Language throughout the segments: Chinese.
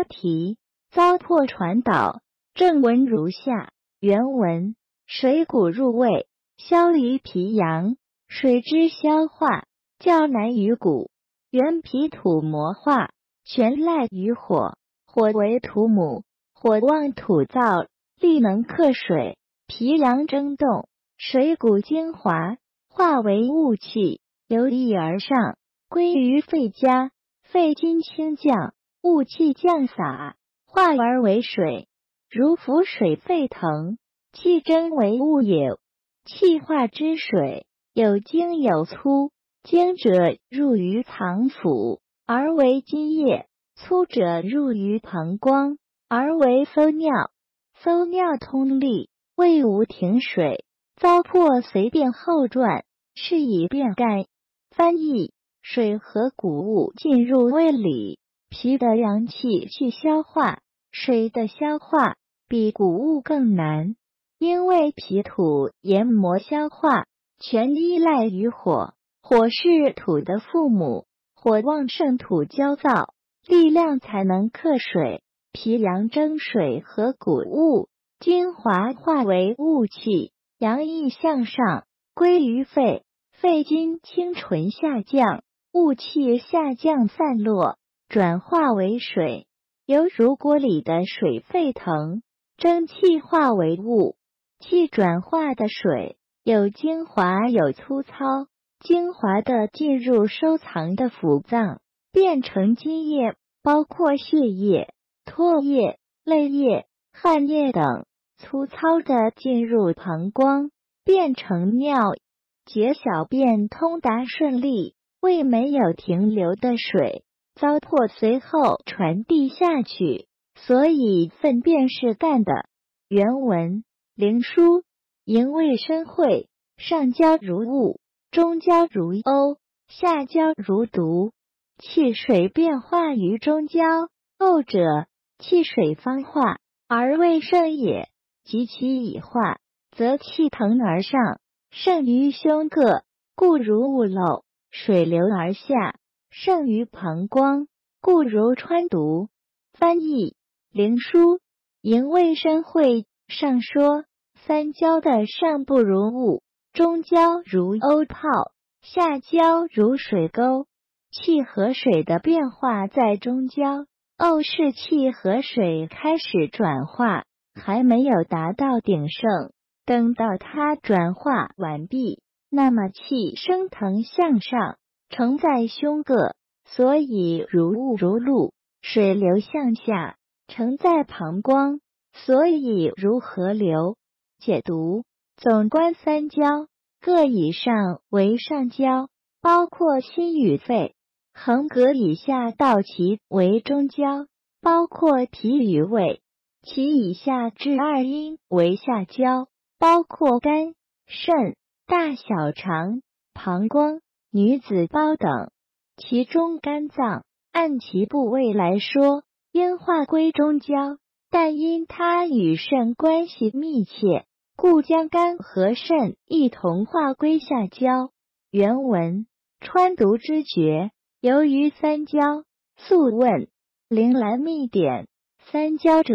标题：糟粕传导。正文如下：原文：水谷入胃，消于脾阳，水之消化较难于谷。原脾土魔化，全赖于火，火为土母，火旺土燥，力能克水。脾阳争动，水谷精华化为雾气，由地而上，归于肺家。肺经清降，雾气降洒，化而为水，如浮水沸腾，气蒸为雾也。气化之水，有精有粗。精者入于藏腑，而为津液；粗者入于膀胱，而为馊尿。馊尿通利，胃无停水，糟粕随便后转，是以便干。翻译：水和谷物进入胃里，脾的阳气去消化，水的消化比谷物更难，因为脾土研磨消化，全依赖于火。火是土的父母，火旺盛土焦燥，力量才能克水。脾阳蒸水和谷物精华化为雾气，阳意向上归于肺，肺经清纯下降，雾气下降散落，转化为水，由如锅里的水沸腾，蒸汽化为雾，气转化的水有精华有粗糙。精华的进入收藏的腑脏，变成津液，包括血液、唾液、泪液、汗液等；粗糙的进入膀胱，变成尿。解小便通达顺利，胃没有停留的水，糟粕随后传递下去，所以粪便是干的。原文：灵枢，营卫生会，上焦如雾。中焦如瓯，下焦如毒。气水变化于中焦，后者气水方化而未盛也；及其已化，则气腾而上，盛于胸膈，故如雾漏；水流而下，盛于膀胱，故如穿毒。翻译：灵枢，营卫生会上说，三焦的上不如雾。中焦如瓯泡，下焦如水沟。气和水的变化在中焦，瓯是气和水开始转化，还没有达到鼎盛。等到它转化完毕，那么气升腾向上，承在胸膈，所以如雾如露；水流向下，承在膀胱，所以如河流。解读。总观三焦，各以上为上焦，包括心与肺；横膈以下到脐为中焦，包括脾与胃；其以下至二阴为下焦，包括肝、肾、大小肠、膀胱、女子胞等。其中肝脏按其部位来说，应划归中焦，但因它与肾关系密切。故将肝和肾一同划归下焦。原文：川毒之诀，由于三焦。素问：灵兰秘典。三焦者，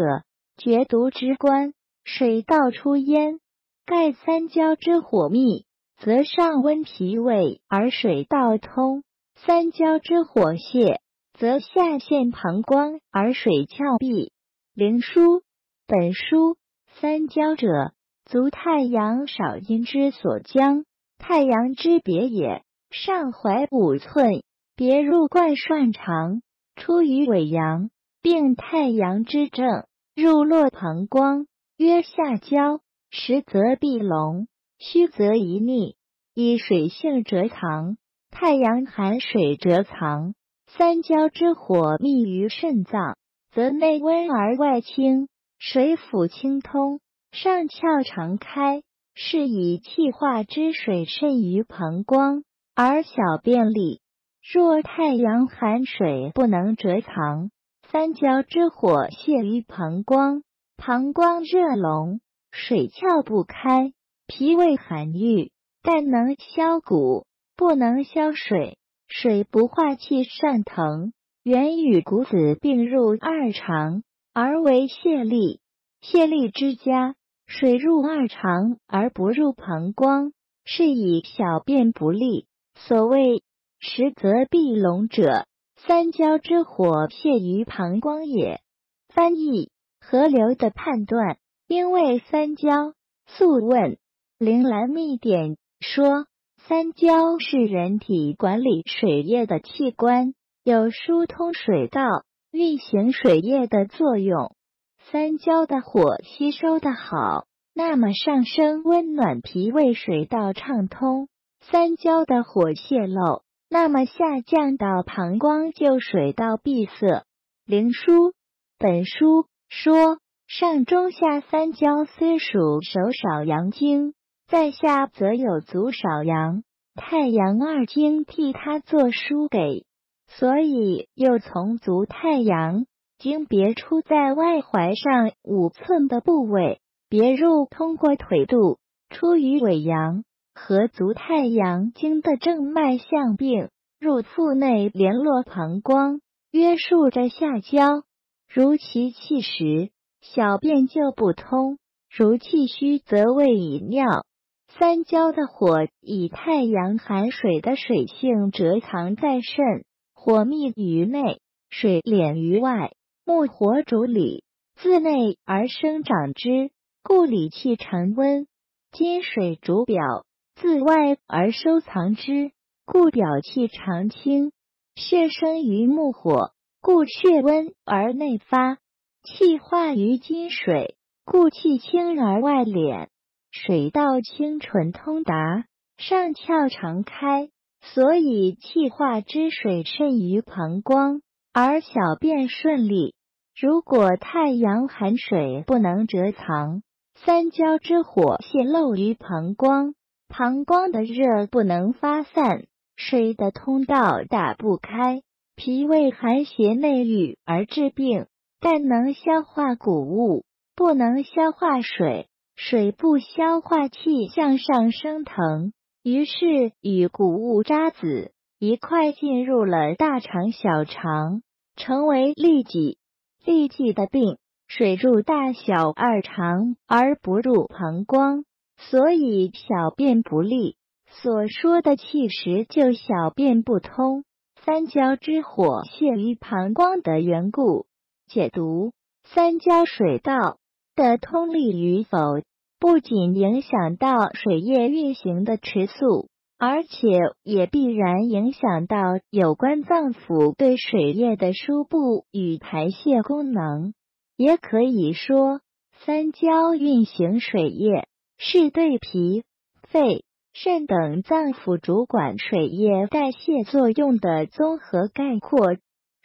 绝毒之官。水道出焉，盖三焦之火密，则上温脾胃而水道通；三焦之火泄，则下陷膀胱而水窍闭。灵枢本书三焦者。足太阳少阴之所将，太阳之别也。上怀五寸，别入冠涮肠，出于尾阳，并太阳之正，入络膀胱，曰下焦。实则闭笼，虚则一逆。以水性折藏，太阳寒水折藏。三焦之火密于肾脏，则内温而外清，水府清通。上窍常开，是以气化之水渗于膀胱，而小便利。若太阳寒水不能折藏，三焦之火泄于膀胱，膀胱热聋，水窍不开，脾胃寒郁，但能消谷，不能消水，水不化气善腾，原与谷子并入二肠，而为泄痢。泄痢之家，水入二肠而不入膀胱，是以小便不利。所谓实则闭笼者，三焦之火泄于膀胱也。翻译河流的判断，因为三焦。素问《灵兰秘典》说，三焦是人体管理水液的器官，有疏通水道、运行水液的作用。三焦的火吸收的好，那么上升温暖脾胃水道畅通；三焦的火泄漏，那么下降到膀胱就水道闭塞。灵书本书说。上中下三焦虽属手少阳经，在下则有足少阳、太阳二经替他作书给，所以又从足太阳经别出在外踝上五寸的部位，别入通过腿肚，出于尾阳和足太阳经的正脉相并，入腹内联络膀胱，约束着下焦，如其气实。小便就不通，如气虚则胃以尿。三焦的火以太阳含水的水性蛰藏在肾，火密于内，水敛于外。木火主里，自内而生长之，故里气常温；金水主表，自外而收藏之，故表气常清。血生于木火，故血温而内发。气化于金水，故气清而外敛，水道清纯通达，上窍常开，所以气化之水渗于膀胱，而小便顺利。如果太阳寒水不能蛰藏，三焦之火泄漏于膀胱，膀胱的热不能发散，水的通道打不开，脾胃寒邪内郁而致病。但能消化谷物，不能消化水，水不消化气向上升腾，于是与谷物渣子一块进入了大肠、小肠，成为痢疾。痢疾的病，水入大小二肠而不入膀胱，所以小便不利。所说的气实，就小便不通，三焦之火泄于膀胱的缘故。解读三焦水道的通利与否，不仅影响到水液运行的迟速，而且也必然影响到有关脏腑对水液的输布与排泄功能。也可以说，三焦运行水液是对脾、肺、肾等脏腑主管水液代谢作用的综合概括。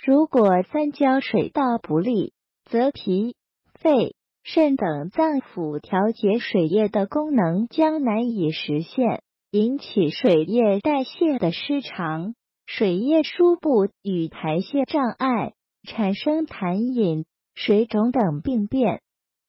如果三焦水道不利，则脾、肺、肾等脏腑调节水液的功能将难以实现，引起水液代谢的失常，水液输布与排泄障碍，产生痰饮、水肿等病变。